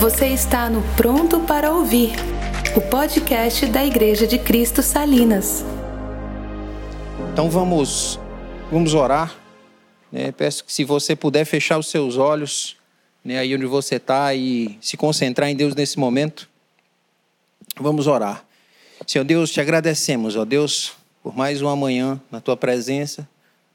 Você está no Pronto para Ouvir, o podcast da Igreja de Cristo Salinas. Então vamos, vamos orar. Né? Peço que se você puder fechar os seus olhos, né, aí onde você está, e se concentrar em Deus nesse momento. Vamos orar. Senhor Deus, te agradecemos, ó Deus, por mais uma manhã na tua presença,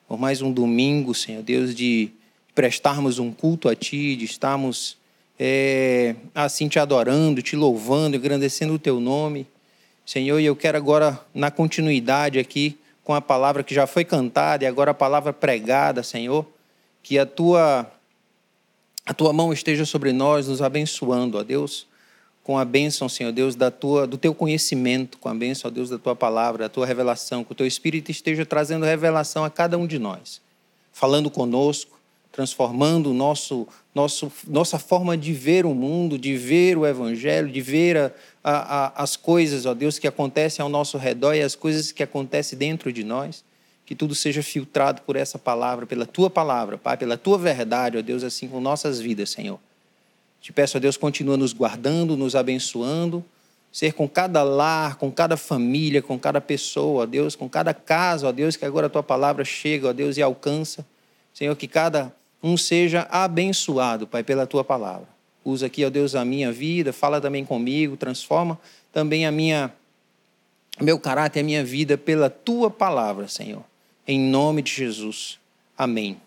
por mais um domingo, Senhor Deus, de prestarmos um culto a Ti, de estarmos é, assim te adorando, te louvando, engrandecendo o Teu nome. Senhor, e eu quero agora, na continuidade aqui, com a palavra que já foi cantada e agora a palavra pregada, Senhor, que a Tua, a tua mão esteja sobre nós, nos abençoando, ó Deus, com a bênção, Senhor Deus, da tua, do Teu conhecimento, com a bênção, ó Deus, da Tua palavra, da Tua revelação, que o Teu Espírito esteja trazendo revelação a cada um de nós, falando conosco, transformando nosso, nosso, nossa forma de ver o mundo, de ver o Evangelho, de ver a, a, as coisas, ó Deus, que acontecem ao nosso redor e as coisas que acontecem dentro de nós. Que tudo seja filtrado por essa palavra, pela tua palavra, Pai, pela tua verdade, ó Deus, assim com nossas vidas, Senhor. Te peço, ó Deus, continua nos guardando, nos abençoando, ser com cada lar, com cada família, com cada pessoa, ó Deus, com cada casa, ó Deus, que agora a tua palavra chega, ó Deus, e alcança. Senhor, que cada um seja abençoado, Pai, pela tua palavra. Usa aqui, ó Deus, a minha vida, fala também comigo, transforma também a minha meu caráter, a minha vida pela tua palavra, Senhor. Em nome de Jesus. Amém.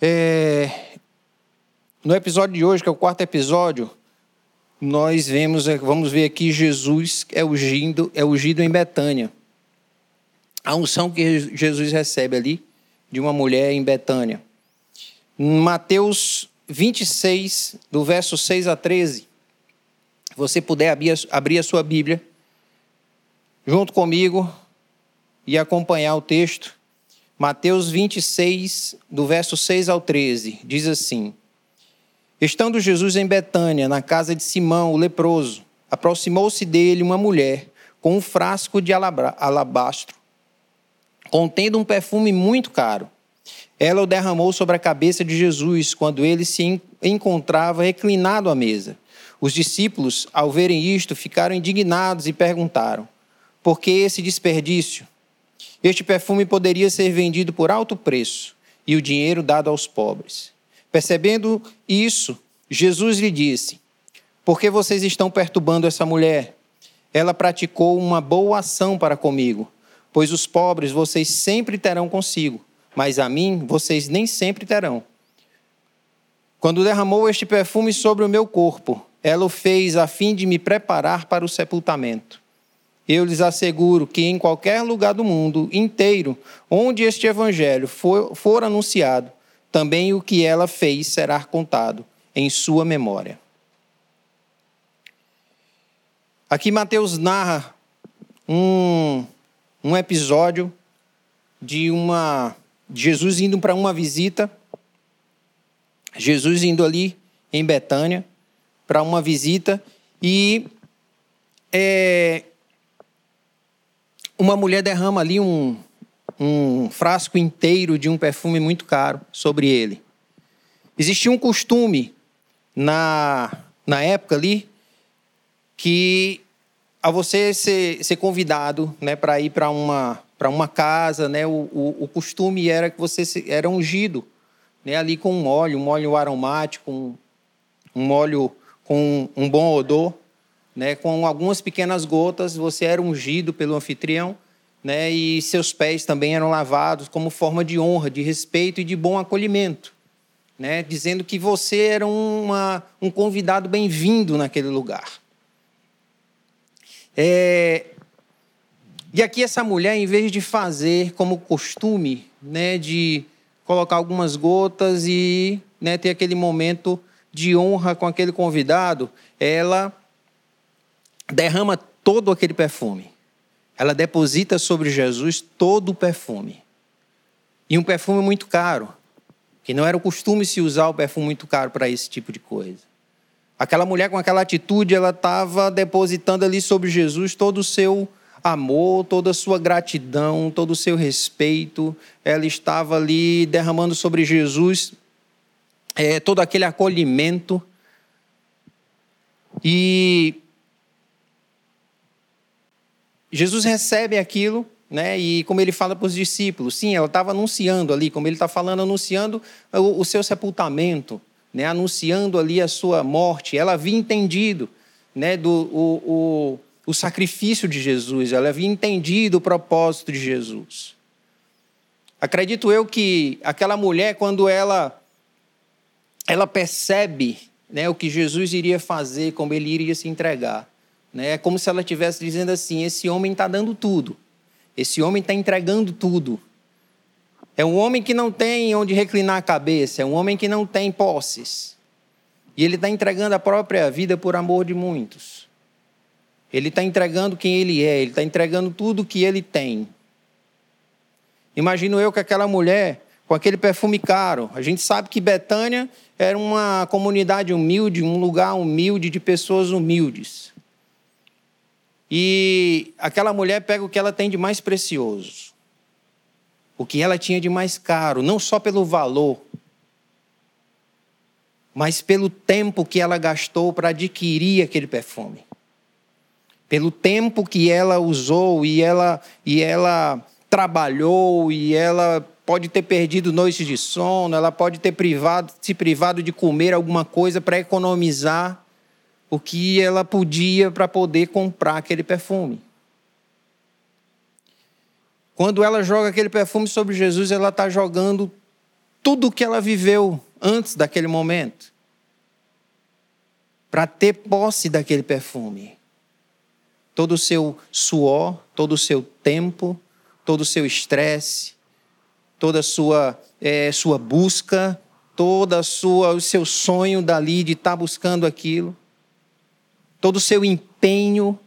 É... No episódio de hoje, que é o quarto episódio, nós vemos, é, vamos ver aqui Jesus é ungido, é ungido em Betânia. A unção que Jesus recebe ali de uma mulher em Betânia. Mateus 26, do verso 6 a 13. Se você puder abrir a sua Bíblia, junto comigo, e acompanhar o texto. Mateus 26, do verso 6 ao 13, diz assim: Estando Jesus em Betânia, na casa de Simão, o leproso, aproximou-se dele uma mulher com um frasco de alabastro contendo um perfume muito caro. Ela o derramou sobre a cabeça de Jesus quando ele se encontrava reclinado à mesa. Os discípulos, ao verem isto, ficaram indignados e perguntaram: Por que esse desperdício? Este perfume poderia ser vendido por alto preço e o dinheiro dado aos pobres. Percebendo isso, Jesus lhe disse: Por que vocês estão perturbando essa mulher? Ela praticou uma boa ação para comigo Pois os pobres vocês sempre terão consigo, mas a mim vocês nem sempre terão. Quando derramou este perfume sobre o meu corpo, ela o fez a fim de me preparar para o sepultamento. Eu lhes asseguro que em qualquer lugar do mundo inteiro onde este evangelho for, for anunciado, também o que ela fez será contado em sua memória. Aqui Mateus narra um, um episódio de uma Jesus indo para uma visita, Jesus indo ali em Betânia para uma visita e é, uma mulher derrama ali um, um frasco inteiro de um perfume muito caro sobre ele. Existia um costume na, na época ali que a você ser, ser convidado né, para ir para uma, uma casa, né, o, o, o, costume era que você era ungido né, ali com um óleo, um óleo aromático, um, um óleo com um bom odor, né, com algumas pequenas gotas, você era ungido pelo anfitrião, né, e seus pés também eram lavados como forma de honra, de respeito e de bom acolhimento, né, dizendo que você era uma, um convidado bem-vindo naquele lugar. É... E aqui essa mulher, em vez de fazer como costume, né, de colocar algumas gotas e né, ter aquele momento de honra com aquele convidado, ela derrama todo aquele perfume. Ela deposita sobre Jesus todo o perfume. E um perfume muito caro, que não era o costume se usar o perfume muito caro para esse tipo de coisa. Aquela mulher com aquela atitude, ela estava depositando ali sobre Jesus todo o seu amor, toda a sua gratidão, todo o seu respeito. Ela estava ali derramando sobre Jesus é, todo aquele acolhimento. E Jesus recebe aquilo, né? E como ele fala para os discípulos, sim, ela estava anunciando ali, como ele está falando, anunciando o, o, seu sepultamento, né? Anunciando ali a sua morte. Ela havia entendido, né? Do o, o, o sacrifício de Jesus. Ela havia entendido o propósito de Jesus. Acredito eu que aquela mulher, quando ela ela percebe né, o que Jesus iria fazer, como ele iria se entregar. Né? É como se ela estivesse dizendo assim: esse homem está dando tudo, esse homem está entregando tudo. É um homem que não tem onde reclinar a cabeça, é um homem que não tem posses. E ele está entregando a própria vida por amor de muitos. Ele está entregando quem ele é, ele está entregando tudo que ele tem. Imagino eu que aquela mulher, com aquele perfume caro, a gente sabe que Betânia era uma comunidade humilde, um lugar humilde de pessoas humildes. E aquela mulher pega o que ela tem de mais precioso, o que ela tinha de mais caro, não só pelo valor, mas pelo tempo que ela gastou para adquirir aquele perfume. Pelo tempo que ela usou e ela, e ela trabalhou e ela pode ter perdido noites de sono, ela pode ter privado, se privado de comer alguma coisa para economizar o que ela podia para poder comprar aquele perfume. Quando ela joga aquele perfume sobre Jesus, ela está jogando tudo o que ela viveu antes daquele momento para ter posse daquele perfume. Todo o seu suor, todo o seu tempo, todo o seu estresse, toda a sua, é, sua busca, toda sua, o seu sonho dali de estar tá buscando aquilo, todo o seu empenho.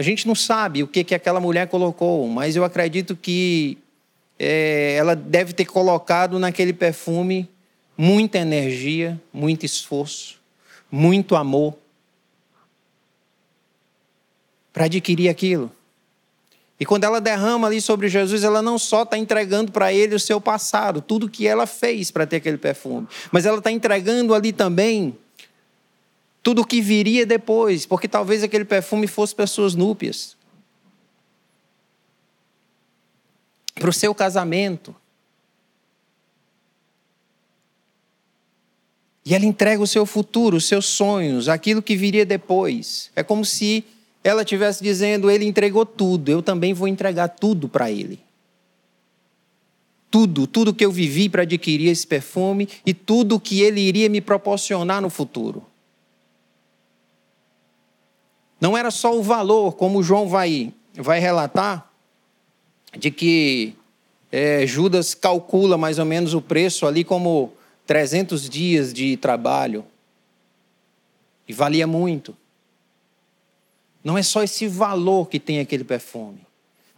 A gente não sabe o que, que aquela mulher colocou, mas eu acredito que é, ela deve ter colocado naquele perfume muita energia, muito esforço, muito amor para adquirir aquilo. E quando ela derrama ali sobre Jesus, ela não só está entregando para ele o seu passado, tudo que ela fez para ter aquele perfume, mas ela está entregando ali também tudo o que viria depois, porque talvez aquele perfume fosse para suas núpias, para o seu casamento. E ela entrega o seu futuro, os seus sonhos, aquilo que viria depois. É como se ela estivesse dizendo: Ele entregou tudo, eu também vou entregar tudo para Ele. Tudo, tudo que eu vivi para adquirir esse perfume e tudo que Ele iria me proporcionar no futuro. Não era só o valor, como João vai, vai relatar, de que é, Judas calcula mais ou menos o preço ali como 300 dias de trabalho. E valia muito. Não é só esse valor que tem aquele perfume,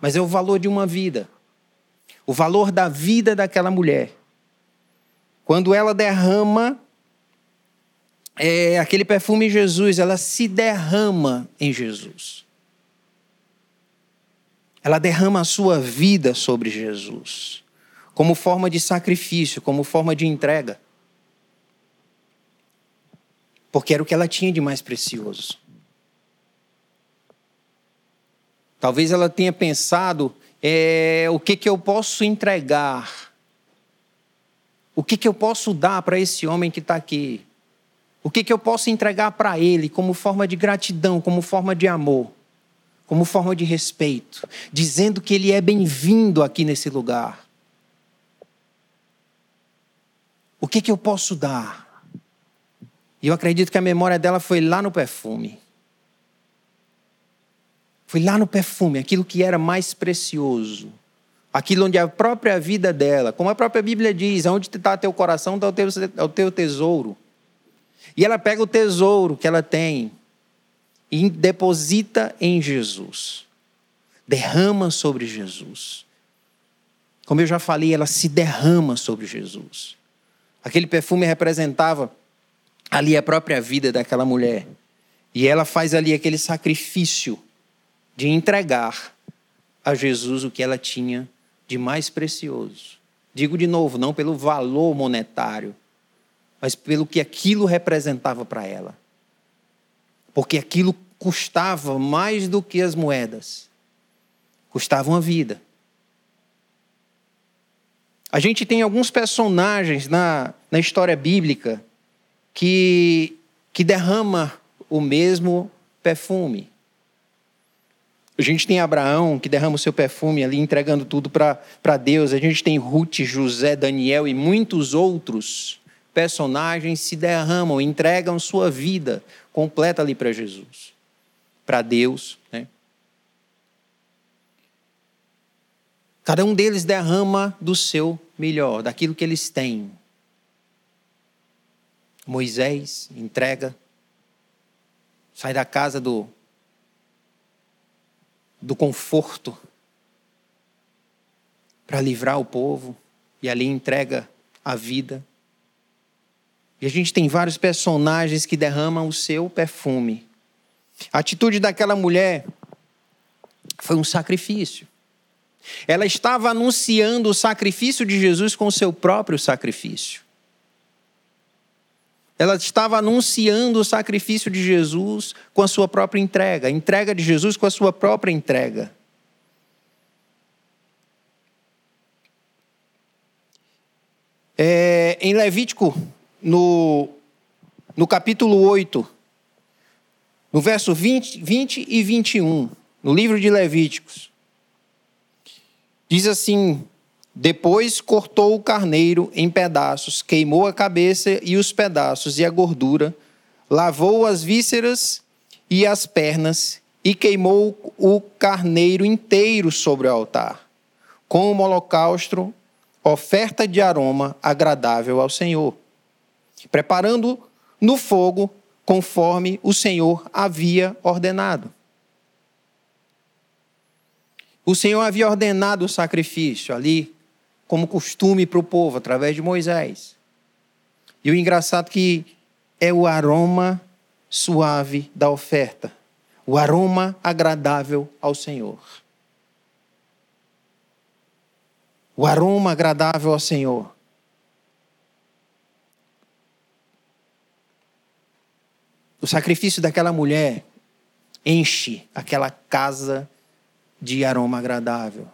mas é o valor de uma vida. O valor da vida daquela mulher. Quando ela derrama é, aquele perfume em Jesus, ela se derrama em Jesus. Ela derrama a sua vida sobre Jesus, como forma de sacrifício, como forma de entrega. Porque era o que ela tinha de mais precioso. Talvez ela tenha pensado é, o que, que eu posso entregar, o que, que eu posso dar para esse homem que está aqui, o que, que eu posso entregar para ele como forma de gratidão, como forma de amor, como forma de respeito, dizendo que ele é bem-vindo aqui nesse lugar. O que, que eu posso dar? E eu acredito que a memória dela foi lá no perfume. Foi lá no perfume, aquilo que era mais precioso. Aquilo onde a própria vida dela, como a própria Bíblia diz, onde está teu coração, está o teu, é o teu tesouro. E ela pega o tesouro que ela tem e deposita em Jesus. Derrama sobre Jesus. Como eu já falei, ela se derrama sobre Jesus. Aquele perfume representava ali a própria vida daquela mulher. E ela faz ali aquele sacrifício de entregar a Jesus o que ela tinha de mais precioso, Digo de novo, não pelo valor monetário, mas pelo que aquilo representava para ela. Porque aquilo custava mais do que as moedas. Custava uma vida. A gente tem alguns personagens na, na história bíblica que, que derrama o mesmo perfume. A gente tem Abraão que derrama o seu perfume ali, entregando tudo para Deus. A gente tem Ruth, José, Daniel e muitos outros personagens se derramam, entregam sua vida completa ali para Jesus, para Deus. Né? Cada um deles derrama do seu melhor, daquilo que eles têm. Moisés entrega, sai da casa do, do conforto para livrar o povo e ali entrega a vida. E a gente tem vários personagens que derramam o seu perfume. A atitude daquela mulher foi um sacrifício. Ela estava anunciando o sacrifício de Jesus com o seu próprio sacrifício. Ela estava anunciando o sacrifício de Jesus com a sua própria entrega, a entrega de Jesus com a sua própria entrega. É, em Levítico no, no capítulo 8, no verso 20, 20 e 21, no livro de Levíticos. Diz assim: Depois cortou o carneiro em pedaços, queimou a cabeça e os pedaços e a gordura, lavou as vísceras e as pernas e queimou o carneiro inteiro sobre o altar, com o holocausto, oferta de aroma agradável ao Senhor preparando no fogo conforme o Senhor havia ordenado. O Senhor havia ordenado o sacrifício ali, como costume para o povo, através de Moisés. E o engraçado que é o aroma suave da oferta, o aroma agradável ao Senhor. O aroma agradável ao Senhor. O sacrifício daquela mulher enche aquela casa de aroma agradável.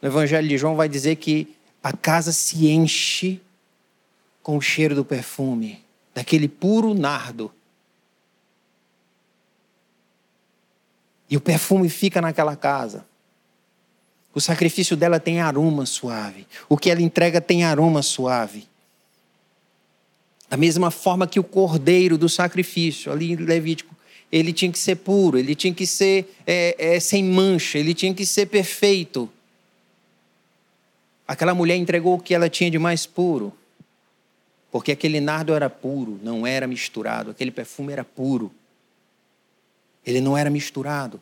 No Evangelho de João vai dizer que a casa se enche com o cheiro do perfume, daquele puro nardo. E o perfume fica naquela casa. O sacrifício dela tem aroma suave. O que ela entrega tem aroma suave. Da mesma forma que o cordeiro do sacrifício, ali em Levítico, ele tinha que ser puro, ele tinha que ser é, é, sem mancha, ele tinha que ser perfeito. Aquela mulher entregou o que ela tinha de mais puro, porque aquele nardo era puro, não era misturado, aquele perfume era puro, ele não era misturado.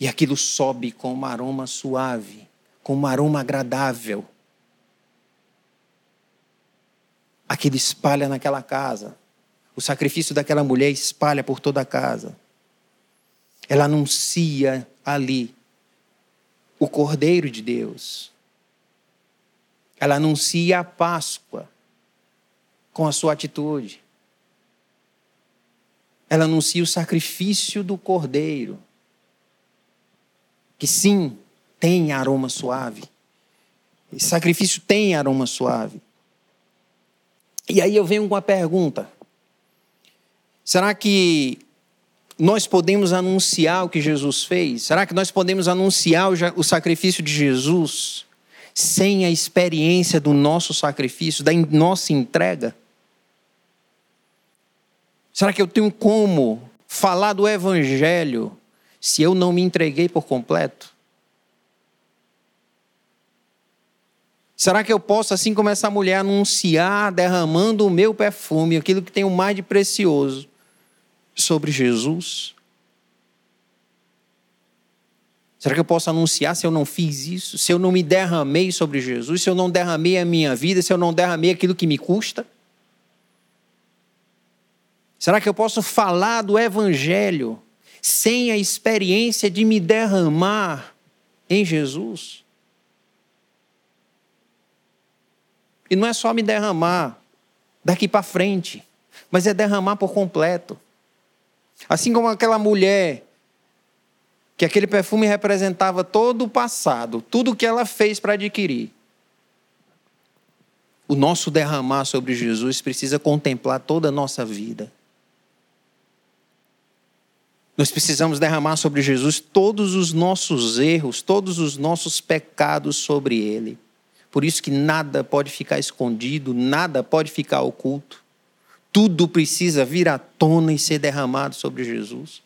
E aquilo sobe com um aroma suave, com um aroma agradável. Aquilo espalha naquela casa. O sacrifício daquela mulher espalha por toda a casa. Ela anuncia ali o Cordeiro de Deus. Ela anuncia a Páscoa com a sua atitude. Ela anuncia o sacrifício do Cordeiro, que sim, tem aroma suave. Esse sacrifício tem aroma suave. E aí eu venho com a pergunta: será que nós podemos anunciar o que Jesus fez? Será que nós podemos anunciar o sacrifício de Jesus sem a experiência do nosso sacrifício, da nossa entrega? Será que eu tenho como falar do Evangelho se eu não me entreguei por completo? Será que eu posso, assim como essa mulher, anunciar, derramando o meu perfume, aquilo que tenho mais de precioso, sobre Jesus? Será que eu posso anunciar se eu não fiz isso? Se eu não me derramei sobre Jesus? Se eu não derramei a minha vida? Se eu não derramei aquilo que me custa? Será que eu posso falar do Evangelho sem a experiência de me derramar em Jesus. E não é só me derramar daqui para frente, mas é derramar por completo. Assim como aquela mulher, que aquele perfume representava todo o passado, tudo que ela fez para adquirir. O nosso derramar sobre Jesus precisa contemplar toda a nossa vida. Nós precisamos derramar sobre Jesus todos os nossos erros, todos os nossos pecados sobre ele. Por isso que nada pode ficar escondido, nada pode ficar oculto. Tudo precisa vir à tona e ser derramado sobre Jesus.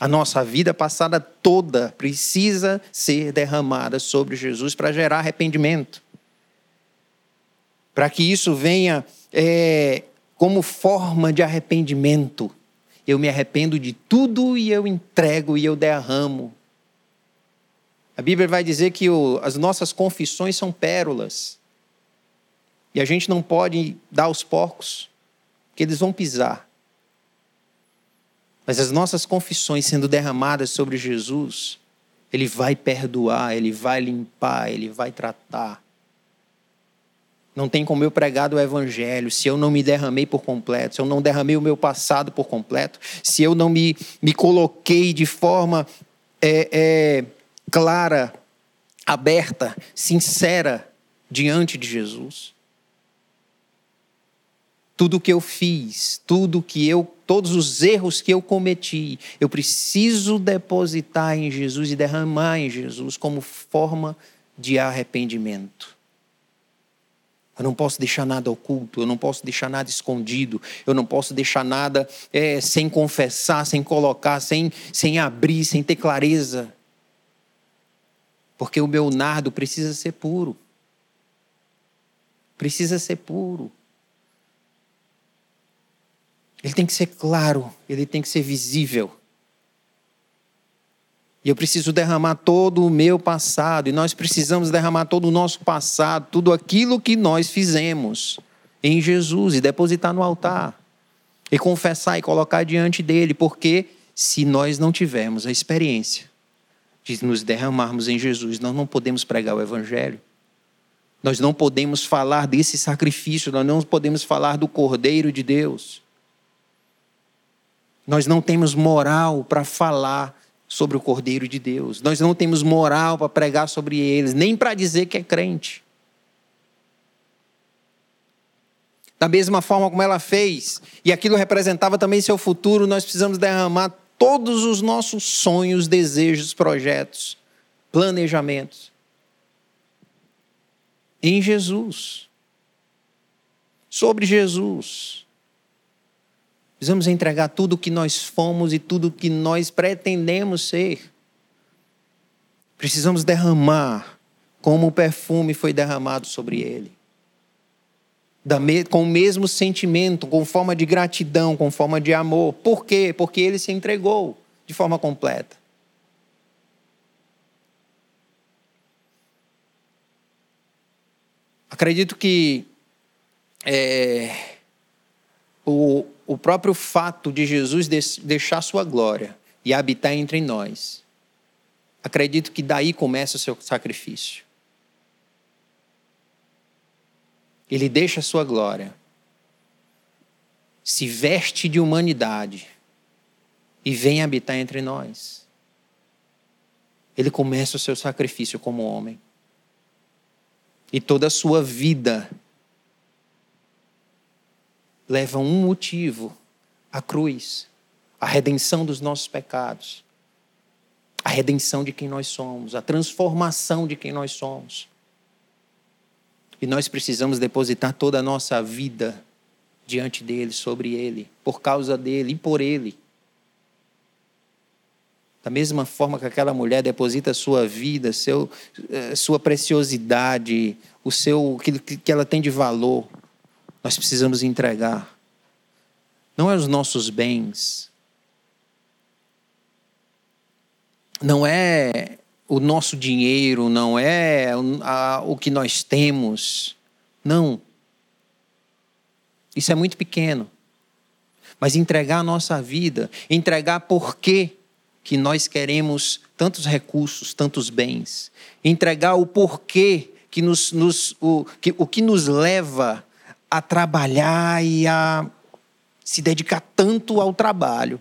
A nossa vida passada toda precisa ser derramada sobre Jesus para gerar arrependimento. Para que isso venha é, como forma de arrependimento eu me arrependo de tudo e eu entrego e eu derramo. A Bíblia vai dizer que o, as nossas confissões são pérolas. E a gente não pode dar aos porcos, porque eles vão pisar. Mas as nossas confissões sendo derramadas sobre Jesus, Ele vai perdoar, Ele vai limpar, Ele vai tratar. Não tem como eu pregar o evangelho se eu não me derramei por completo, se eu não derramei o meu passado por completo, se eu não me, me coloquei de forma é, é, clara, aberta, sincera diante de Jesus. Tudo que eu fiz, tudo que eu, todos os erros que eu cometi, eu preciso depositar em Jesus e derramar em Jesus como forma de arrependimento. Eu não posso deixar nada oculto, eu não posso deixar nada escondido, eu não posso deixar nada é, sem confessar, sem colocar, sem, sem abrir, sem ter clareza. Porque o meu nardo precisa ser puro. Precisa ser puro. Ele tem que ser claro, ele tem que ser visível. E eu preciso derramar todo o meu passado, e nós precisamos derramar todo o nosso passado, tudo aquilo que nós fizemos em Jesus e depositar no altar. E confessar e colocar diante dele, porque se nós não tivermos a experiência de nos derramarmos em Jesus, nós não podemos pregar o evangelho. Nós não podemos falar desse sacrifício, nós não podemos falar do Cordeiro de Deus. Nós não temos moral para falar sobre o Cordeiro de Deus. Nós não temos moral para pregar sobre eles, nem para dizer que é crente. Da mesma forma como ela fez, e aquilo representava também seu futuro, nós precisamos derramar todos os nossos sonhos, desejos, projetos, planejamentos em Jesus. Sobre Jesus. Precisamos entregar tudo o que nós fomos e tudo o que nós pretendemos ser. Precisamos derramar como o perfume foi derramado sobre ele. Com o mesmo sentimento, com forma de gratidão, com forma de amor. Por quê? Porque ele se entregou de forma completa. Acredito que é, o, o próprio fato de Jesus deixar sua glória e habitar entre nós, acredito que daí começa o seu sacrifício. Ele deixa a sua glória, se veste de humanidade e vem habitar entre nós. Ele começa o seu sacrifício como homem. E toda a sua vida leva um motivo: a cruz, a redenção dos nossos pecados, a redenção de quem nós somos, a transformação de quem nós somos. E nós precisamos depositar toda a nossa vida diante dele, sobre ele, por causa dele e por ele. Da mesma forma que aquela mulher deposita sua vida, seu, eh, sua preciosidade, o seu que, que ela tem de valor nós precisamos entregar. Não é os nossos bens, não é o nosso dinheiro, não é o que nós temos. Não. Isso é muito pequeno. Mas entregar a nossa vida, entregar por quê? que nós queremos tantos recursos, tantos bens, entregar o porquê que nos, nos o, que, o que nos leva a trabalhar e a se dedicar tanto ao trabalho.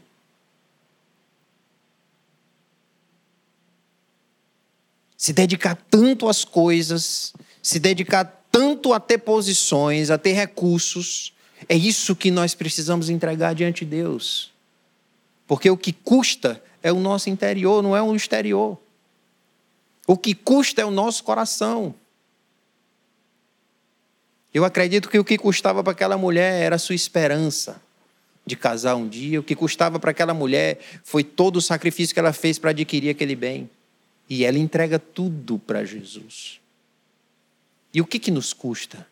Se dedicar tanto às coisas, se dedicar tanto a ter posições, a ter recursos, é isso que nós precisamos entregar diante de Deus. Porque o que custa é o nosso interior, não é o exterior. O que custa é o nosso coração. Eu acredito que o que custava para aquela mulher era a sua esperança de casar um dia. O que custava para aquela mulher foi todo o sacrifício que ela fez para adquirir aquele bem. E ela entrega tudo para Jesus. E o que, que nos custa?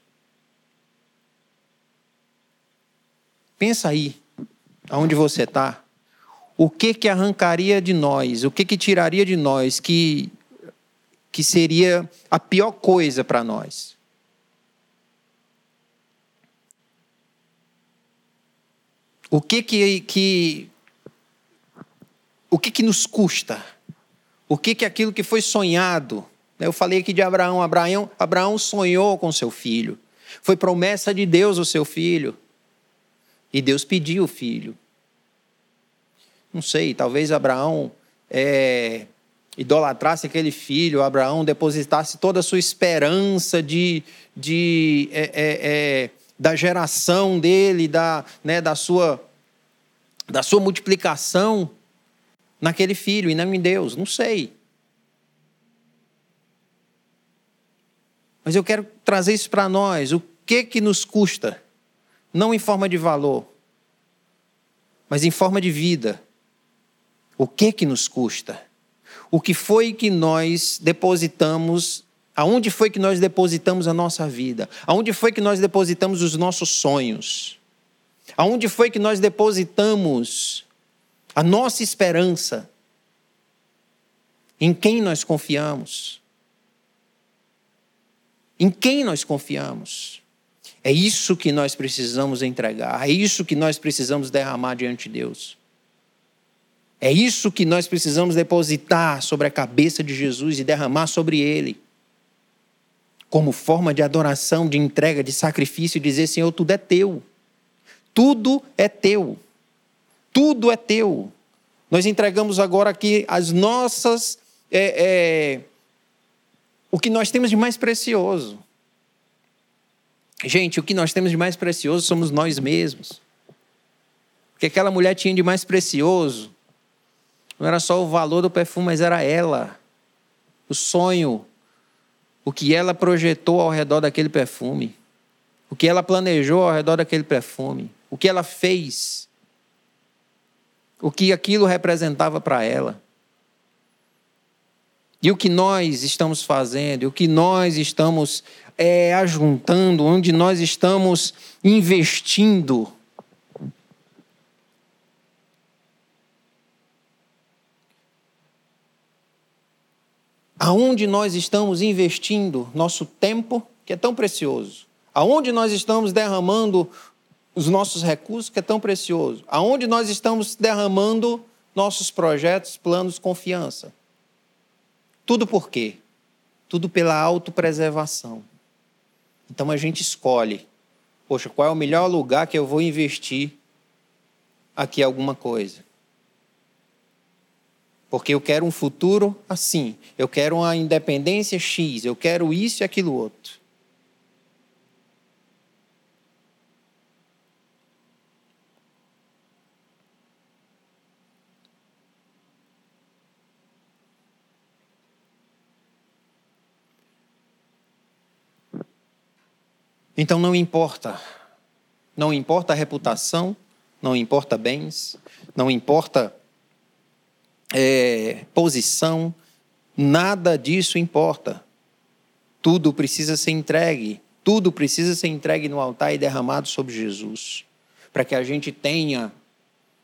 Pensa aí, aonde você está. O que que arrancaria de nós? O que que tiraria de nós que que seria a pior coisa para nós? O que que, que o que que nos custa? O que que aquilo que foi sonhado? Eu falei aqui de Abraão. Abraão, Abraão sonhou com seu filho. Foi promessa de Deus o seu filho. E Deus pediu o filho. Não sei, talvez Abraão é, idolatrasse aquele filho, Abraão depositasse toda a sua esperança de, de é, é, é, da geração dele, da, né, da, sua, da sua multiplicação naquele filho e não em Deus. Não sei. Mas eu quero trazer isso para nós. O que que nos custa? não em forma de valor, mas em forma de vida. O que que nos custa? O que foi que nós depositamos? Aonde foi que nós depositamos a nossa vida? Aonde foi que nós depositamos os nossos sonhos? Aonde foi que nós depositamos a nossa esperança? Em quem nós confiamos? Em quem nós confiamos? É isso que nós precisamos entregar, é isso que nós precisamos derramar diante de Deus. É isso que nós precisamos depositar sobre a cabeça de Jesus e derramar sobre ele. Como forma de adoração, de entrega, de sacrifício, e dizer: Senhor, tudo é teu. Tudo é teu. Tudo é teu. Nós entregamos agora aqui as nossas. É, é, o que nós temos de mais precioso. Gente, o que nós temos de mais precioso somos nós mesmos. O que aquela mulher tinha de mais precioso não era só o valor do perfume, mas era ela. O sonho, o que ela projetou ao redor daquele perfume, o que ela planejou ao redor daquele perfume, o que ela fez, o que aquilo representava para ela. E o que nós estamos fazendo, o que nós estamos é, ajuntando, onde nós estamos investindo. Aonde nós estamos investindo nosso tempo, que é tão precioso? Aonde nós estamos derramando os nossos recursos, que é tão precioso? Aonde nós estamos derramando nossos projetos, planos, confiança? Tudo por quê? Tudo pela autopreservação. Então a gente escolhe, poxa, qual é o melhor lugar que eu vou investir aqui alguma coisa? Porque eu quero um futuro assim, eu quero uma independência X, eu quero isso e aquilo outro. Então não importa. Não importa a reputação, não importa bens, não importa é, posição, nada disso importa. Tudo precisa ser entregue, tudo precisa ser entregue no altar e derramado sobre Jesus, para que a gente tenha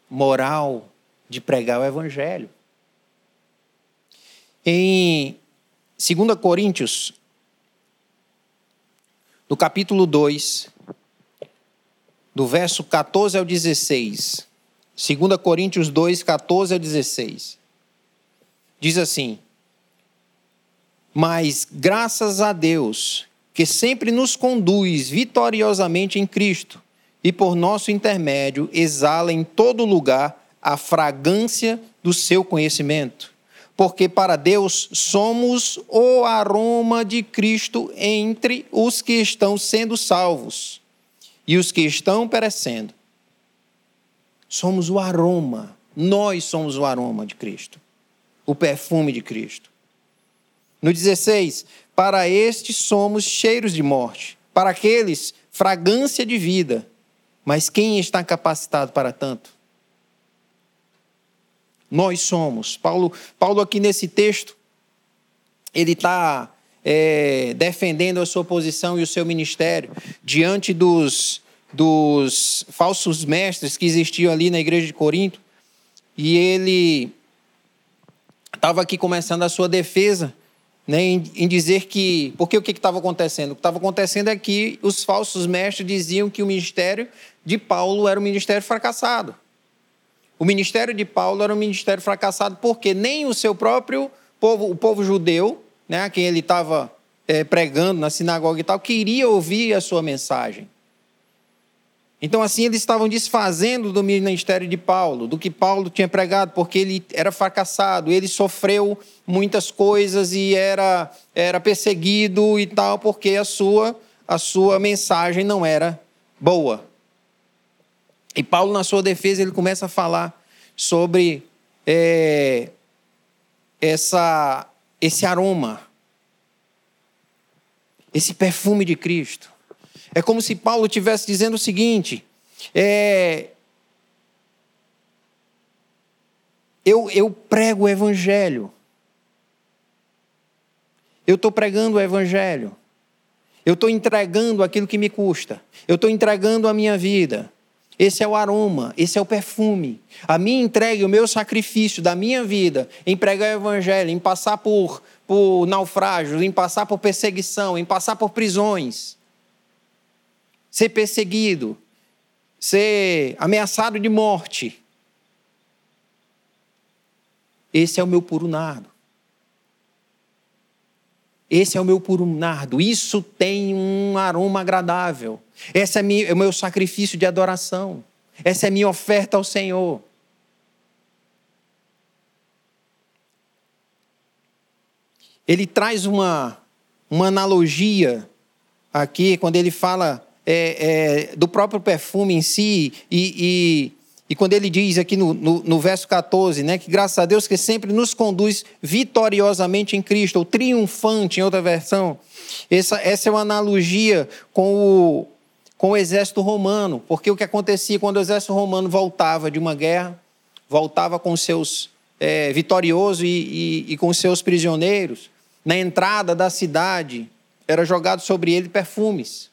moral de pregar o Evangelho. Em 2 Coríntios no capítulo 2, do verso 14 ao 16. 2 Coríntios 2, 14 ao 16. Diz assim: Mas graças a Deus, que sempre nos conduz vitoriosamente em Cristo, e por nosso intermédio exala em todo lugar a fragrância do seu conhecimento. Porque para Deus somos o aroma de Cristo entre os que estão sendo salvos e os que estão perecendo. Somos o aroma, nós somos o aroma de Cristo, o perfume de Cristo. No 16, para estes somos cheiros de morte, para aqueles, fragrância de vida mas quem está capacitado para tanto? Nós somos. Paulo, Paulo aqui nesse texto, ele está é, defendendo a sua posição e o seu ministério diante dos, dos falsos mestres que existiam ali na igreja de Corinto. E ele estava aqui começando a sua defesa né, em, em, dizer que. Porque o que estava acontecendo? O que estava acontecendo é que os falsos mestres diziam que o ministério de Paulo era um ministério fracassado. O ministério de Paulo era um ministério fracassado porque nem o seu próprio povo, o povo judeu, né, a quem ele estava é, pregando na sinagoga e tal, queria ouvir a sua mensagem. Então, assim, eles estavam desfazendo do ministério de Paulo, do que Paulo tinha pregado, porque ele era fracassado, ele sofreu muitas coisas e era, era perseguido e tal, porque a sua, a sua mensagem não era boa. E Paulo, na sua defesa, ele começa a falar sobre é, essa, esse aroma, esse perfume de Cristo. É como se Paulo estivesse dizendo o seguinte: é, eu, eu prego o Evangelho. Eu estou pregando o Evangelho. Eu estou entregando aquilo que me custa. Eu estou entregando a minha vida. Esse é o aroma, esse é o perfume. A minha entrega, o meu sacrifício da minha vida em pregar o Evangelho, em passar por, por naufrágios, em passar por perseguição, em passar por prisões ser perseguido, ser ameaçado de morte. Esse é o meu puro nardo. Esse é o meu puro nardo. Isso tem um aroma agradável. Esse é, é o meu sacrifício de adoração. Essa é a minha oferta ao Senhor. Ele traz uma, uma analogia aqui, quando ele fala é, é, do próprio perfume em si, e, e, e quando ele diz aqui no, no, no, verso 14, né, que graças a Deus que sempre nos conduz vitoriosamente em Cristo, ou triunfante em outra versão, essa, essa é uma analogia com o, com o exército romano, porque o que acontecia quando o exército romano voltava de uma guerra, voltava com seus é, vitorioso e, e, e com seus prisioneiros, na entrada da cidade era jogado sobre ele perfumes.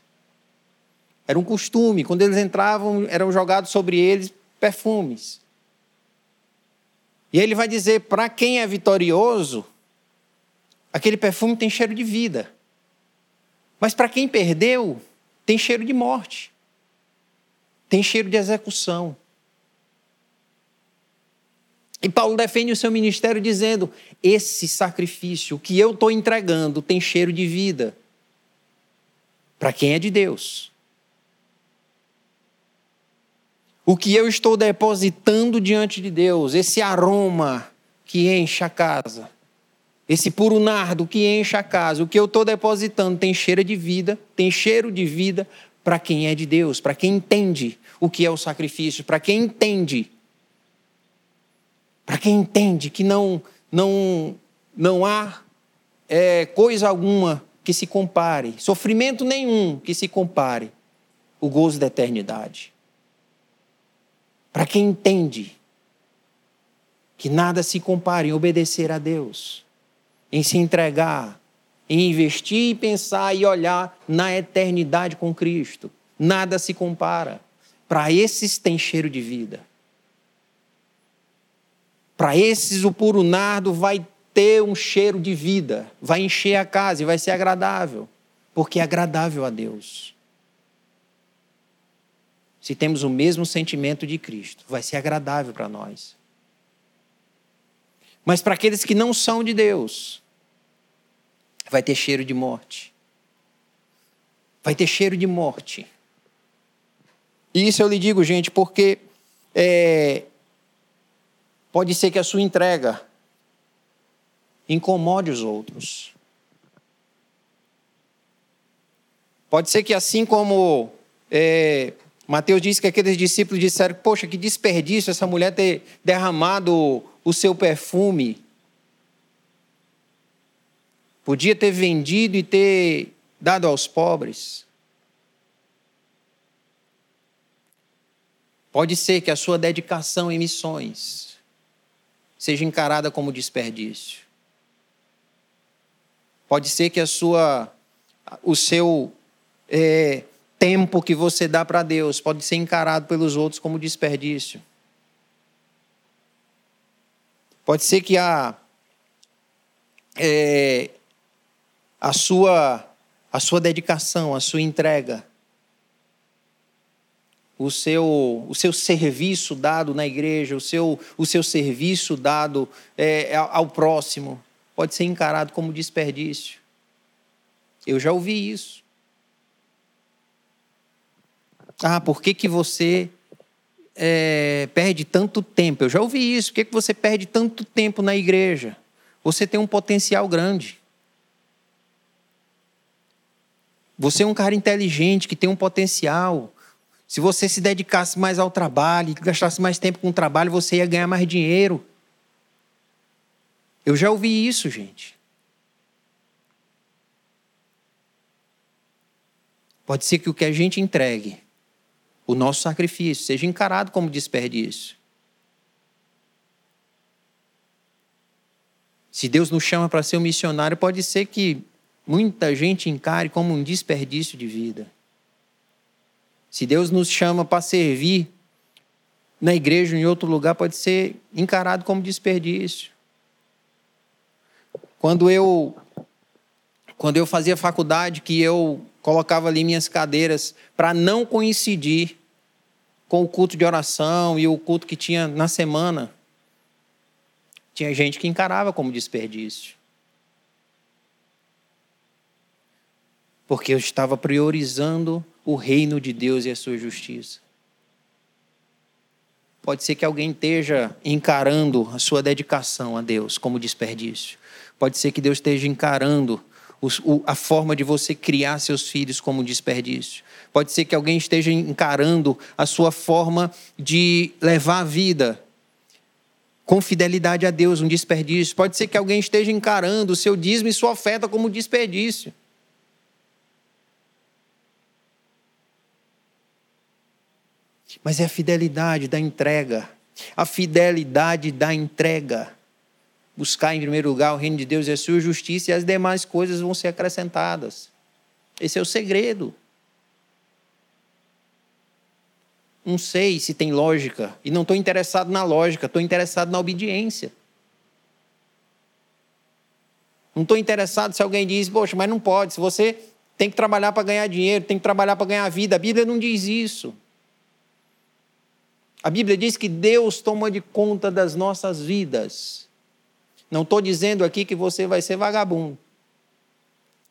Era um costume. Quando eles entravam, eram jogados sobre eles perfumes. E ele vai dizer: para quem é vitorioso, aquele perfume tem cheiro de vida. Mas para quem perdeu, tem cheiro de morte. Tem cheiro de execução. E Paulo defende o seu ministério dizendo: esse sacrifício que eu estou entregando tem cheiro de vida. Para quem é de Deus. o que eu estou depositando diante de Deus, esse aroma que enche a casa, esse puro nardo que enche a casa, o que eu estou depositando tem cheiro de vida, tem cheiro de vida para quem é de Deus, para quem entende o que é o sacrifício, para quem entende, para quem entende que não não não há é, coisa alguma que se compare, sofrimento nenhum que se compare o gozo da eternidade. Para quem entende que nada se compara em obedecer a Deus, em se entregar, em investir e pensar e olhar na eternidade com Cristo. Nada se compara. Para esses tem cheiro de vida. Para esses o puro nardo vai ter um cheiro de vida, vai encher a casa e vai ser agradável, porque é agradável a Deus se temos o mesmo sentimento de Cristo, vai ser agradável para nós. Mas para aqueles que não são de Deus, vai ter cheiro de morte. Vai ter cheiro de morte. E isso eu lhe digo, gente, porque é, pode ser que a sua entrega incomode os outros. Pode ser que assim como é, Mateus disse que aqueles discípulos disseram: Poxa, que desperdício essa mulher ter derramado o seu perfume. Podia ter vendido e ter dado aos pobres. Pode ser que a sua dedicação em missões seja encarada como desperdício. Pode ser que a sua, o seu é, tempo que você dá para Deus pode ser encarado pelos outros como desperdício. Pode ser que a, é, a, sua, a sua dedicação, a sua entrega, o seu, o seu serviço dado na igreja, o seu, o seu serviço dado é, ao próximo, pode ser encarado como desperdício. Eu já ouvi isso. Ah, por que, que você é, perde tanto tempo? Eu já ouvi isso. Por que, que você perde tanto tempo na igreja? Você tem um potencial grande. Você é um cara inteligente que tem um potencial. Se você se dedicasse mais ao trabalho, gastasse mais tempo com o trabalho, você ia ganhar mais dinheiro. Eu já ouvi isso, gente. Pode ser que o que a gente entregue o nosso sacrifício seja encarado como desperdício. Se Deus nos chama para ser um missionário, pode ser que muita gente encare como um desperdício de vida. Se Deus nos chama para servir na igreja ou em outro lugar, pode ser encarado como desperdício. Quando eu quando eu fazia faculdade, que eu colocava ali minhas cadeiras para não coincidir com o culto de oração e o culto que tinha na semana. Tinha gente que encarava como desperdício. Porque eu estava priorizando o reino de Deus e a sua justiça. Pode ser que alguém esteja encarando a sua dedicação a Deus como desperdício. Pode ser que Deus esteja encarando a forma de você criar seus filhos como desperdício. Pode ser que alguém esteja encarando a sua forma de levar a vida com fidelidade a Deus, um desperdício. Pode ser que alguém esteja encarando o seu dízimo e sua oferta como desperdício. Mas é a fidelidade da entrega. A fidelidade da entrega buscar em primeiro lugar o reino de Deus e a sua justiça, e as demais coisas vão ser acrescentadas. Esse é o segredo. Não sei se tem lógica, e não estou interessado na lógica, estou interessado na obediência. Não estou interessado se alguém diz, poxa, mas não pode, se você tem que trabalhar para ganhar dinheiro, tem que trabalhar para ganhar vida. A Bíblia não diz isso. A Bíblia diz que Deus toma de conta das nossas vidas. Não estou dizendo aqui que você vai ser vagabundo.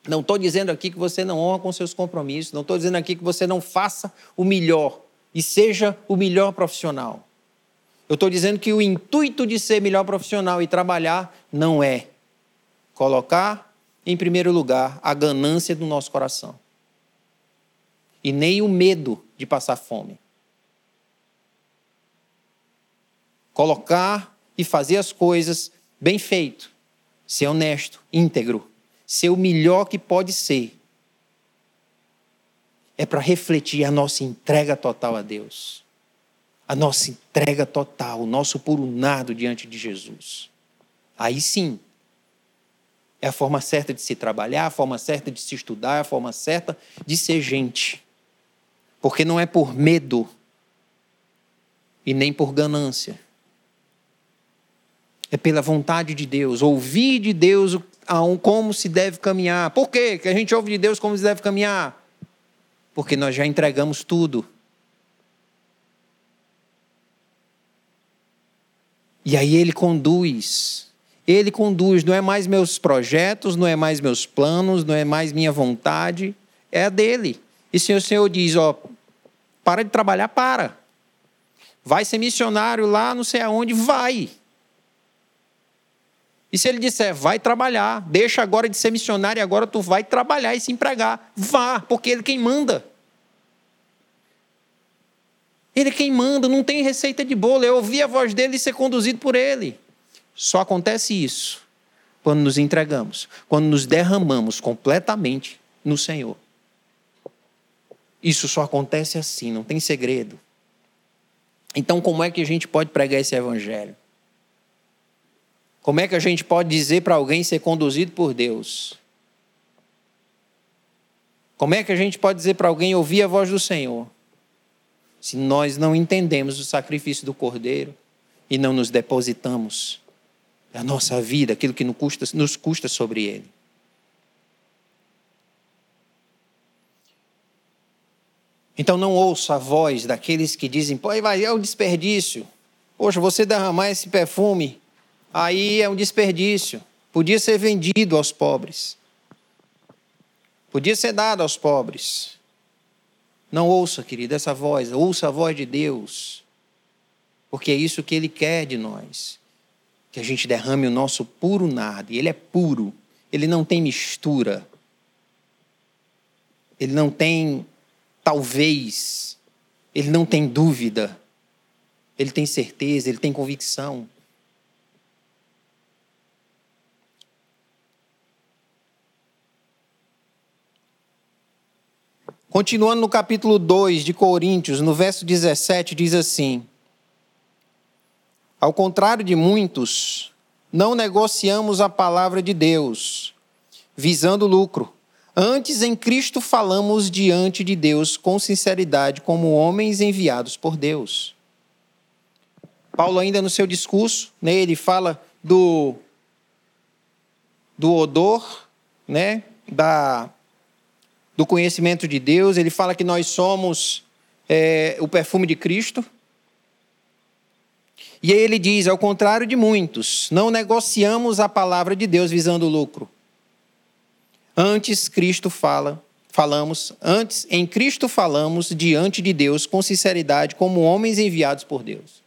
Não estou dizendo aqui que você não honra com seus compromissos. Não estou dizendo aqui que você não faça o melhor e seja o melhor profissional. Eu estou dizendo que o intuito de ser melhor profissional e trabalhar não é colocar em primeiro lugar a ganância do nosso coração e nem o medo de passar fome. Colocar e fazer as coisas bem feito, ser honesto, íntegro, ser o melhor que pode ser. É para refletir a nossa entrega total a Deus. A nossa entrega total, o nosso puro nado diante de Jesus. Aí sim, é a forma certa de se trabalhar, a forma certa de se estudar, a forma certa de ser gente. Porque não é por medo e nem por ganância é pela vontade de Deus, ouvir de Deus como se deve caminhar. Por quê que a gente ouve de Deus como se deve caminhar? Porque nós já entregamos tudo. E aí ele conduz, Ele conduz, não é mais meus projetos, não é mais meus planos, não é mais minha vontade, é a dele. E se o Senhor diz, ó, para de trabalhar, para. Vai ser missionário lá, não sei aonde, vai. E se ele disser, vai trabalhar, deixa agora de ser missionário e agora tu vai trabalhar e se empregar. Vá, porque ele é quem manda. Ele é quem manda, não tem receita de bolo. É ouvir a voz dele e ser conduzido por ele. Só acontece isso quando nos entregamos, quando nos derramamos completamente no Senhor. Isso só acontece assim, não tem segredo. Então, como é que a gente pode pregar esse evangelho? Como é que a gente pode dizer para alguém ser conduzido por Deus? Como é que a gente pode dizer para alguém ouvir a voz do Senhor? Se nós não entendemos o sacrifício do Cordeiro e não nos depositamos a nossa vida, aquilo que nos custa, nos custa sobre ele. Então não ouça a voz daqueles que dizem, pô, vai, é um desperdício. Poxa, você derramar esse perfume aí é um desperdício. Podia ser vendido aos pobres. Podia ser dado aos pobres. Não ouça, querido, essa voz, ouça a voz de Deus. Porque é isso que Ele quer de nós. Que a gente derrame o nosso puro nada. E Ele é puro. Ele não tem mistura. Ele não tem talvez. Ele não tem dúvida. Ele tem certeza, ele tem convicção. Continuando no capítulo 2 de Coríntios, no verso 17, diz assim: Ao contrário de muitos, não negociamos a palavra de Deus, visando lucro. Antes, em Cristo, falamos diante de Deus com sinceridade, como homens enviados por Deus. Paulo, ainda no seu discurso, né, ele fala do, do odor, né, da do conhecimento de Deus, ele fala que nós somos é, o perfume de Cristo. E aí ele diz: ao contrário de muitos, não negociamos a palavra de Deus visando lucro. Antes Cristo fala, falamos, antes em Cristo falamos diante de Deus com sinceridade, como homens enviados por Deus.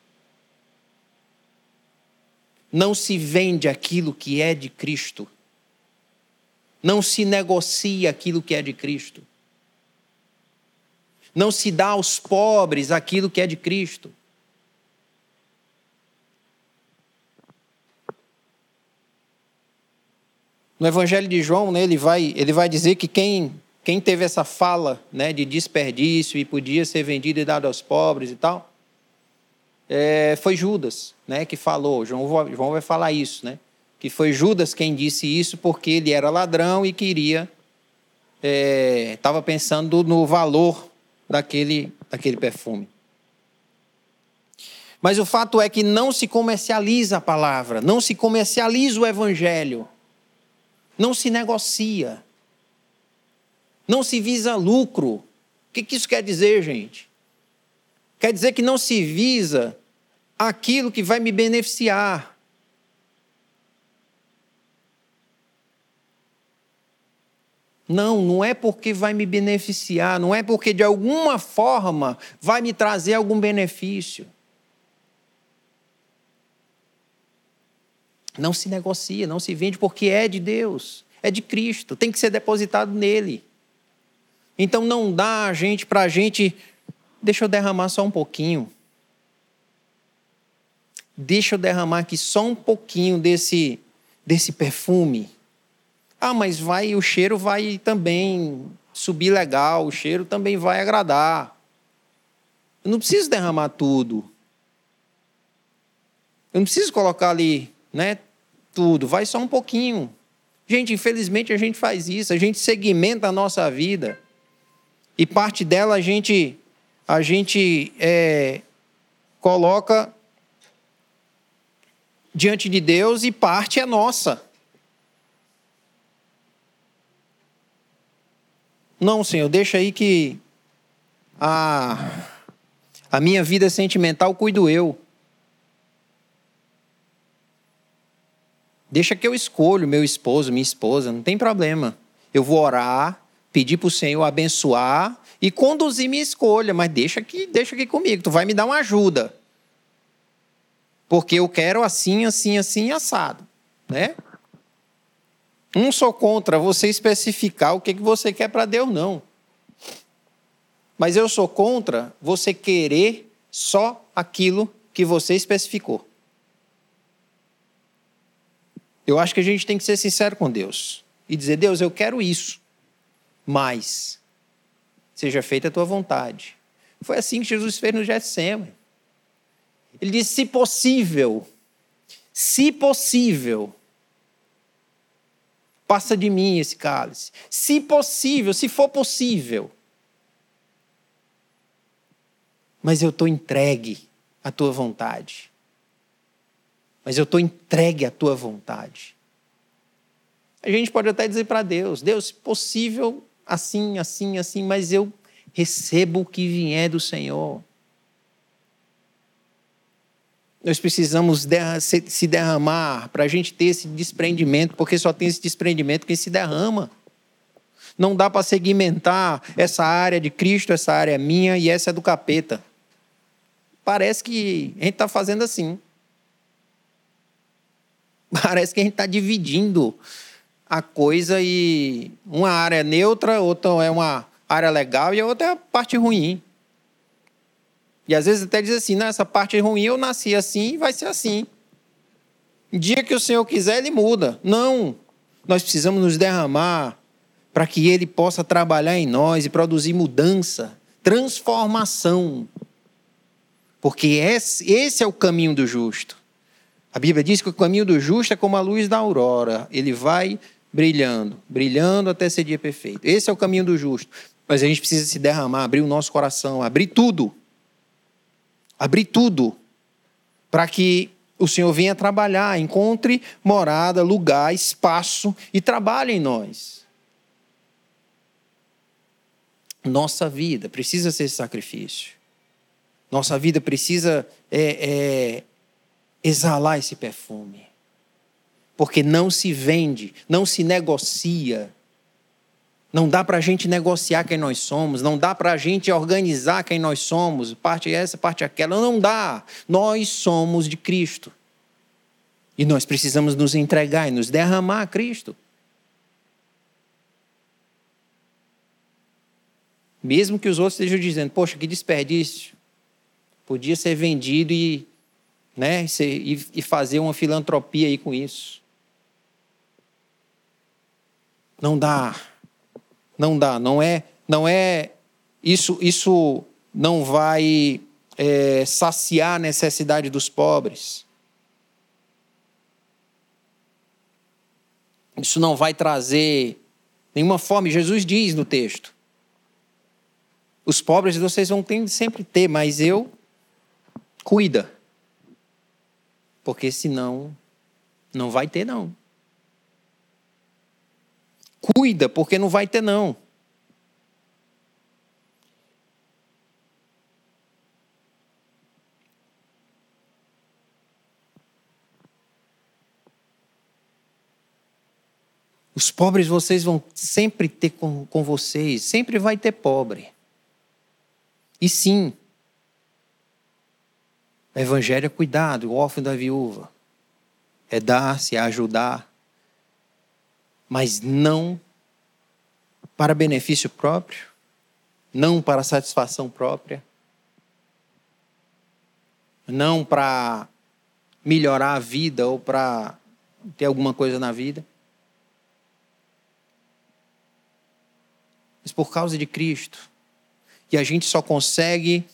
Não se vende aquilo que é de Cristo não se negocia aquilo que é de Cristo. Não se dá aos pobres aquilo que é de Cristo. No Evangelho de João, né, ele, vai, ele vai dizer que quem, quem teve essa fala né, de desperdício e podia ser vendido e dado aos pobres e tal, é, foi Judas né, que falou. João, João vai falar isso. Né? Que foi Judas quem disse isso porque ele era ladrão e queria estava é, pensando no valor daquele, daquele perfume. Mas o fato é que não se comercializa a palavra, não se comercializa o evangelho, não se negocia, não se visa lucro. O que, que isso quer dizer, gente? Quer dizer que não se visa aquilo que vai me beneficiar. Não, não é porque vai me beneficiar, não é porque de alguma forma vai me trazer algum benefício. Não se negocia, não se vende porque é de Deus, é de Cristo, tem que ser depositado nele. Então não dá a gente para a gente, deixa eu derramar só um pouquinho. Deixa eu derramar aqui só um pouquinho desse, desse perfume ah, mas vai, o cheiro vai também subir legal, o cheiro também vai agradar. Eu não preciso derramar tudo. Eu não preciso colocar ali, né, tudo, vai só um pouquinho. Gente, infelizmente a gente faz isso, a gente segmenta a nossa vida. E parte dela a gente a gente é, coloca diante de Deus e parte é nossa. Não, Senhor, deixa aí que a, a minha vida sentimental cuido eu. Deixa que eu escolho meu esposo, minha esposa, não tem problema. Eu vou orar, pedir para o Senhor abençoar e conduzir minha escolha, mas deixa aqui, deixa aqui comigo, tu vai me dar uma ajuda. Porque eu quero assim, assim, assim, assado, né? Não sou contra você especificar o que, que você quer para Deus, não. Mas eu sou contra você querer só aquilo que você especificou. Eu acho que a gente tem que ser sincero com Deus e dizer: Deus, eu quero isso, mas seja feita a tua vontade. Foi assim que Jesus fez no Getsemane. Ele disse: se possível, se possível, passa de mim esse cálice. Se possível, se for possível. Mas eu estou entregue à tua vontade mas eu estou entregue à tua vontade. A gente pode até dizer para Deus: Deus, se possível, assim, assim, assim, mas eu recebo o que vier do Senhor. Nós precisamos se derramar para a gente ter esse desprendimento, porque só tem esse desprendimento quem se derrama. Não dá para segmentar essa área de Cristo, essa área é minha e essa é do capeta. Parece que a gente está fazendo assim. Parece que a gente está dividindo a coisa e uma área é neutra, outra é uma área legal e a outra é a parte ruim. E às vezes até diz assim, não, essa parte ruim eu nasci assim e vai ser assim. Dia que o Senhor quiser, Ele muda. Não, nós precisamos nos derramar para que Ele possa trabalhar em nós e produzir mudança, transformação. Porque esse é o caminho do justo. A Bíblia diz que o caminho do justo é como a luz da aurora. Ele vai brilhando, brilhando até ser dia perfeito. Esse é o caminho do justo. Mas a gente precisa se derramar, abrir o nosso coração, abrir tudo. Abrir tudo. Para que o Senhor venha trabalhar, encontre morada, lugar, espaço e trabalhe em nós. Nossa vida precisa ser sacrifício. Nossa vida precisa é, é, exalar esse perfume. Porque não se vende, não se negocia. Não dá para a gente negociar quem nós somos, não dá para a gente organizar quem nós somos, parte essa, parte aquela, não dá. Nós somos de Cristo. E nós precisamos nos entregar e nos derramar a Cristo. Mesmo que os outros estejam dizendo, poxa, que desperdício. Podia ser vendido e né? E fazer uma filantropia aí com isso. Não dá. Não dá. Não é. Não é. Isso. Isso não vai é, saciar a necessidade dos pobres. Isso não vai trazer nenhuma fome. Jesus diz no texto: os pobres vocês vão ter, sempre ter, mas eu cuida. Porque senão não vai ter não. Cuida, porque não vai ter não. Os pobres vocês vão sempre ter com, com vocês, sempre vai ter pobre. E sim, o evangelho é cuidado, o órfão da viúva. É dar-se, é ajudar. Mas não para benefício próprio, não para satisfação própria, não para melhorar a vida ou para ter alguma coisa na vida. Mas por causa de Cristo. E a gente só consegue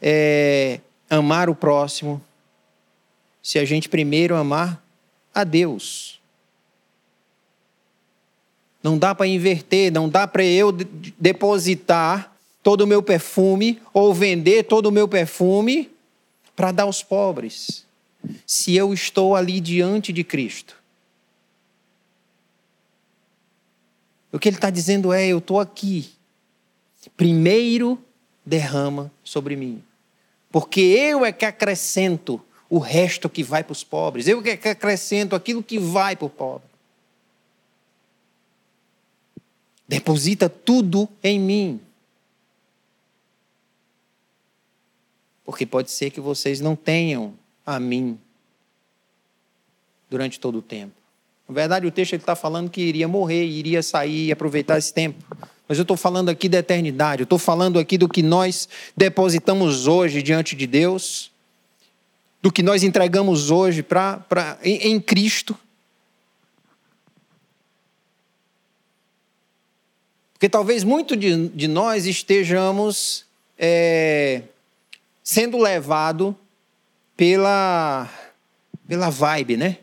é, amar o próximo se a gente primeiro amar a Deus. Não dá para inverter, não dá para eu depositar todo o meu perfume ou vender todo o meu perfume para dar aos pobres, se eu estou ali diante de Cristo. O que ele está dizendo é: eu estou aqui. Primeiro derrama sobre mim porque eu é que acrescento o resto que vai para os pobres. Eu que acrescento aquilo que vai para o pobre. Deposita tudo em mim. Porque pode ser que vocês não tenham a mim durante todo o tempo. Na verdade, o texto está falando que iria morrer, iria sair e aproveitar esse tempo. Mas eu estou falando aqui da eternidade, eu estou falando aqui do que nós depositamos hoje diante de Deus, do que nós entregamos hoje pra, pra, em, em Cristo. Porque talvez muito de, de nós estejamos é, sendo levado pela, pela vibe, né?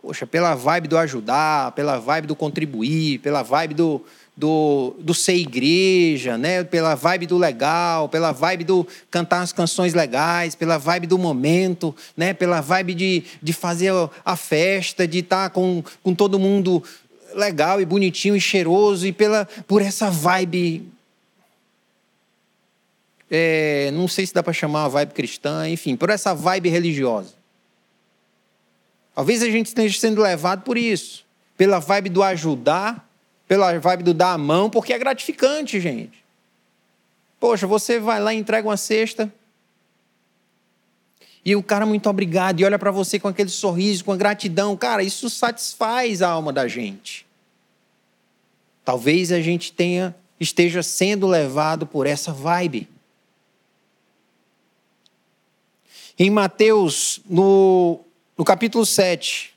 Poxa, pela vibe do ajudar, pela vibe do contribuir, pela vibe do, do, do ser igreja, né? pela vibe do legal, pela vibe do cantar as canções legais, pela vibe do momento, né? pela vibe de, de fazer a festa, de estar com, com todo mundo legal e bonitinho e cheiroso, e pela, por essa vibe. É, não sei se dá para chamar a vibe cristã, enfim, por essa vibe religiosa. Talvez a gente esteja sendo levado por isso, pela vibe do ajudar, pela vibe do dar a mão, porque é gratificante, gente. Poxa, você vai lá e entrega uma cesta, e o cara muito obrigado, e olha para você com aquele sorriso, com a gratidão. Cara, isso satisfaz a alma da gente. Talvez a gente tenha esteja sendo levado por essa vibe. Em Mateus, no no capítulo 7,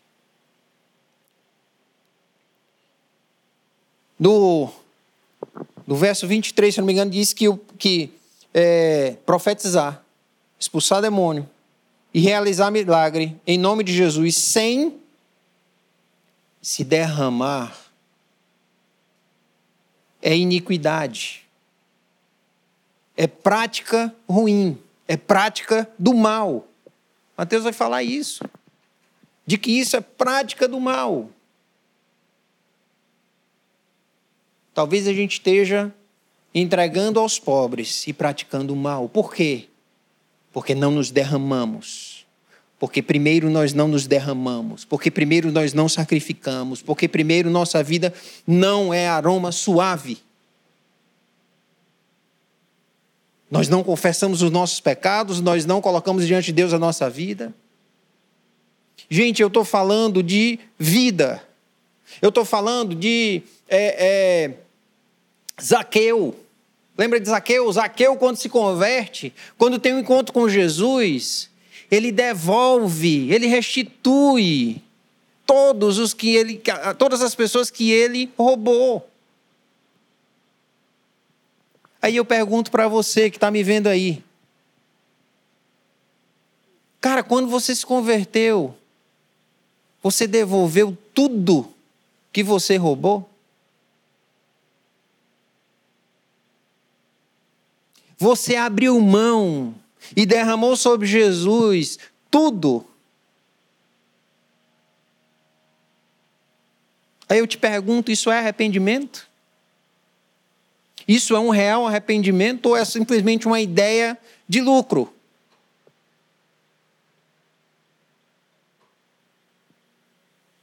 do, do verso 23, se não me engano, diz que, que é, profetizar, expulsar demônio e realizar milagre em nome de Jesus sem se derramar é iniquidade, é prática ruim, é prática do mal. Mateus vai falar isso de que isso é prática do mal. Talvez a gente esteja entregando aos pobres e praticando o mal. Por quê? Porque não nos derramamos. Porque primeiro nós não nos derramamos. Porque primeiro nós não sacrificamos. Porque primeiro nossa vida não é aroma suave. Nós não confessamos os nossos pecados, nós não colocamos diante de Deus a nossa vida. Gente, eu estou falando de vida. Eu estou falando de é, é, Zaqueu. Lembra de Zaqueu? Zaqueu, quando se converte, quando tem um encontro com Jesus, ele devolve, ele restitui todos os que ele, todas as pessoas que ele roubou. Aí eu pergunto para você que está me vendo aí. Cara, quando você se converteu, você devolveu tudo que você roubou? Você abriu mão e derramou sobre Jesus tudo. Aí eu te pergunto: isso é arrependimento? Isso é um real arrependimento ou é simplesmente uma ideia de lucro?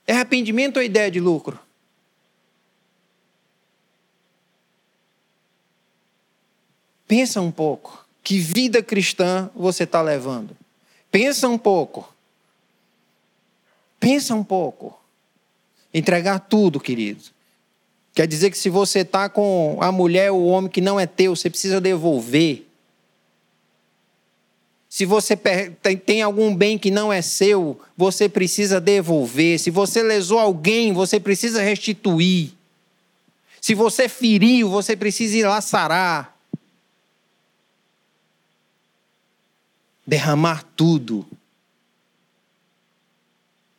É arrependimento ou ideia de lucro? Pensa um pouco. Que vida cristã você está levando? Pensa um pouco. Pensa um pouco. Entregar tudo, querido. Quer dizer que se você está com a mulher ou o homem que não é teu, você precisa devolver. Se você tem algum bem que não é seu, você precisa devolver. Se você lesou alguém, você precisa restituir. Se você feriu, você precisa ir lá sarar. Derramar tudo.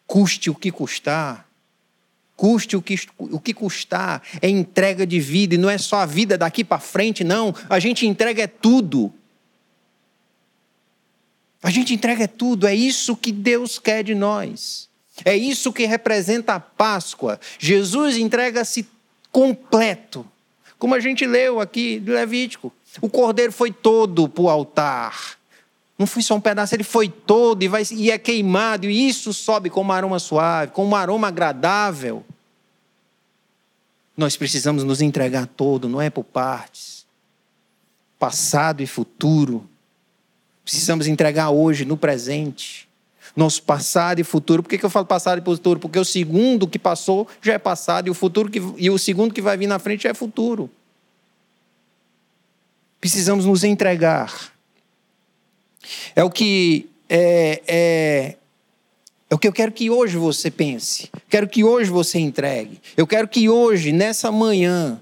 Custe o que custar. Custe o que, o que custar. É entrega de vida. E não é só a vida daqui para frente, não. A gente entrega é tudo. A gente entrega tudo, é isso que Deus quer de nós. É isso que representa a Páscoa. Jesus entrega-se completo. Como a gente leu aqui do Levítico. O cordeiro foi todo para o altar. Não foi só um pedaço, ele foi todo e, vai, e é queimado, e isso sobe como um aroma suave, como um aroma agradável. Nós precisamos nos entregar todo, não é por partes. Passado e futuro. Precisamos entregar hoje, no presente. Nosso passado e futuro. Por que, que eu falo passado e futuro? Porque o segundo que passou já é passado e o, futuro que, e o segundo que vai vir na frente já é futuro. Precisamos nos entregar. É o que é, é, é o que eu quero que hoje você pense. Quero que hoje você entregue. Eu quero que hoje, nessa manhã,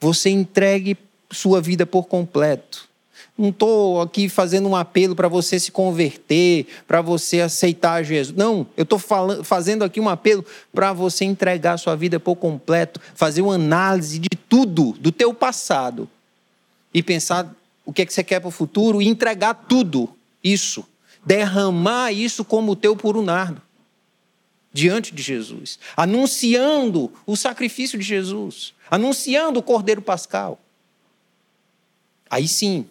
você entregue sua vida por completo. Não estou aqui fazendo um apelo para você se converter, para você aceitar Jesus. Não, eu estou fazendo aqui um apelo para você entregar sua vida por completo, fazer uma análise de tudo, do teu passado, e pensar o que, é que você quer para o futuro e entregar tudo isso derramar isso como o teu puro nardo diante de Jesus, anunciando o sacrifício de Jesus, anunciando o Cordeiro Pascal. Aí sim,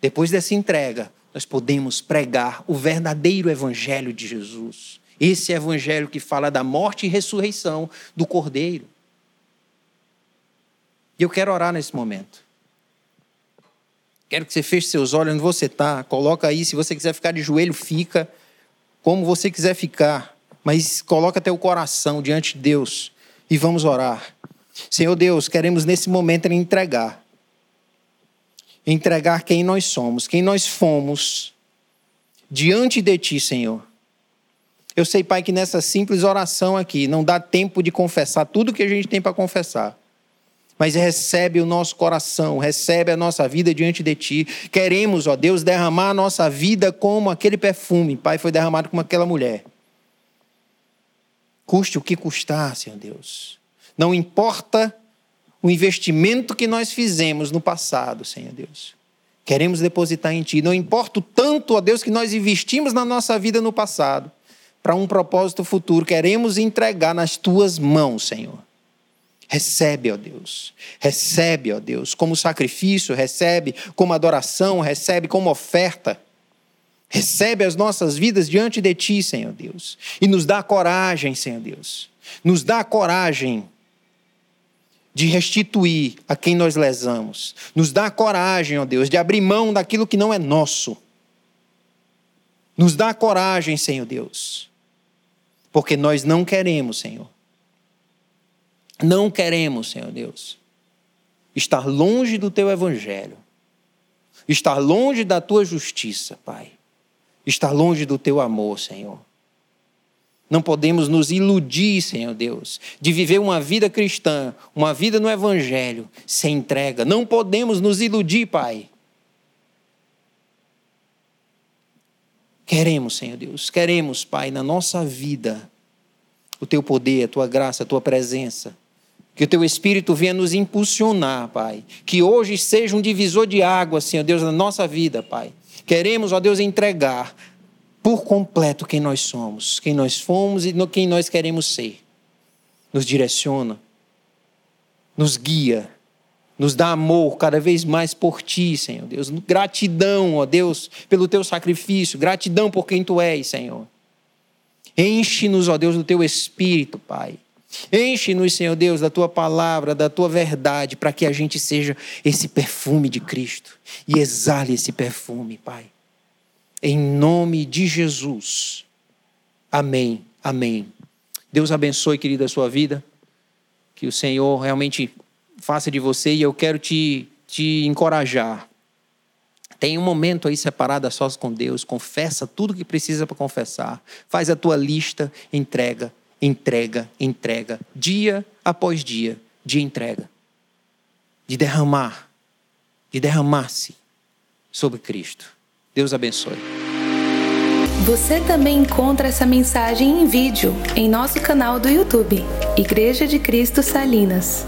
depois dessa entrega, nós podemos pregar o verdadeiro evangelho de Jesus. Esse evangelho que fala da morte e ressurreição do Cordeiro. E eu quero orar nesse momento. Quero que você feche seus olhos onde você está. Coloca aí, se você quiser ficar de joelho, fica. Como você quiser ficar. Mas coloca o coração diante de Deus e vamos orar. Senhor Deus, queremos nesse momento entregar. Entregar quem nós somos, quem nós fomos diante de Ti, Senhor. Eu sei, Pai, que nessa simples oração aqui não dá tempo de confessar tudo que a gente tem para confessar mas recebe o nosso coração, recebe a nossa vida diante de Ti. Queremos, ó Deus, derramar a nossa vida como aquele perfume, Pai, foi derramado como aquela mulher. Custe o que custar, Senhor Deus. Não importa o investimento que nós fizemos no passado, Senhor Deus. Queremos depositar em Ti. Não importa o tanto, ó Deus, que nós investimos na nossa vida no passado, para um propósito futuro. Queremos entregar nas Tuas mãos, Senhor. Recebe, ó Deus. Recebe, ó Deus, como sacrifício, recebe como adoração, recebe como oferta. Recebe as nossas vidas diante de Ti, Senhor Deus. E nos dá coragem, Senhor Deus. Nos dá coragem de restituir a quem nós lesamos. Nos dá coragem, ó Deus, de abrir mão daquilo que não é nosso. Nos dá coragem, Senhor Deus. Porque nós não queremos, Senhor, não queremos, Senhor Deus, estar longe do teu evangelho, estar longe da tua justiça, Pai, estar longe do teu amor, Senhor. Não podemos nos iludir, Senhor Deus, de viver uma vida cristã, uma vida no Evangelho, sem entrega. Não podemos nos iludir, Pai. Queremos, Senhor Deus, queremos, Pai, na nossa vida, o Teu poder, a Tua graça, a Tua presença. Que o teu Espírito venha nos impulsionar, Pai. Que hoje seja um divisor de água, Senhor Deus, na nossa vida, Pai. Queremos, ó Deus, entregar por completo quem nós somos, quem nós fomos e quem nós queremos ser. Nos direciona, nos guia, nos dá amor cada vez mais por Ti, Senhor Deus. Gratidão, ó Deus, pelo Teu sacrifício, gratidão por quem Tu és, Senhor. Enche-nos, ó Deus, do Teu Espírito, Pai. Enche-nos, Senhor Deus, da tua palavra, da tua verdade, para que a gente seja esse perfume de Cristo e exale esse perfume, Pai. Em nome de Jesus. Amém. Amém. Deus abençoe, querida, a sua vida. Que o Senhor realmente faça de você e eu quero te, te encorajar. Tem um momento aí separado a sós com Deus, confessa tudo que precisa para confessar, faz a tua lista, entrega entrega, entrega, dia após dia de entrega, de derramar, de derramar-se sobre Cristo. Deus abençoe. Você também encontra essa mensagem em vídeo em nosso canal do YouTube, Igreja de Cristo Salinas.